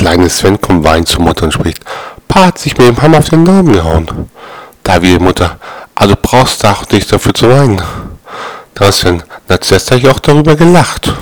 kleine Sven kommt weinend zur Mutter und spricht, Pa hat sich mit dem Hammer auf den Daumen gehauen. Da wie die Mutter, also brauchst du auch nicht dafür zu weinen. Da Sven, na zuerst habe ich auch darüber gelacht.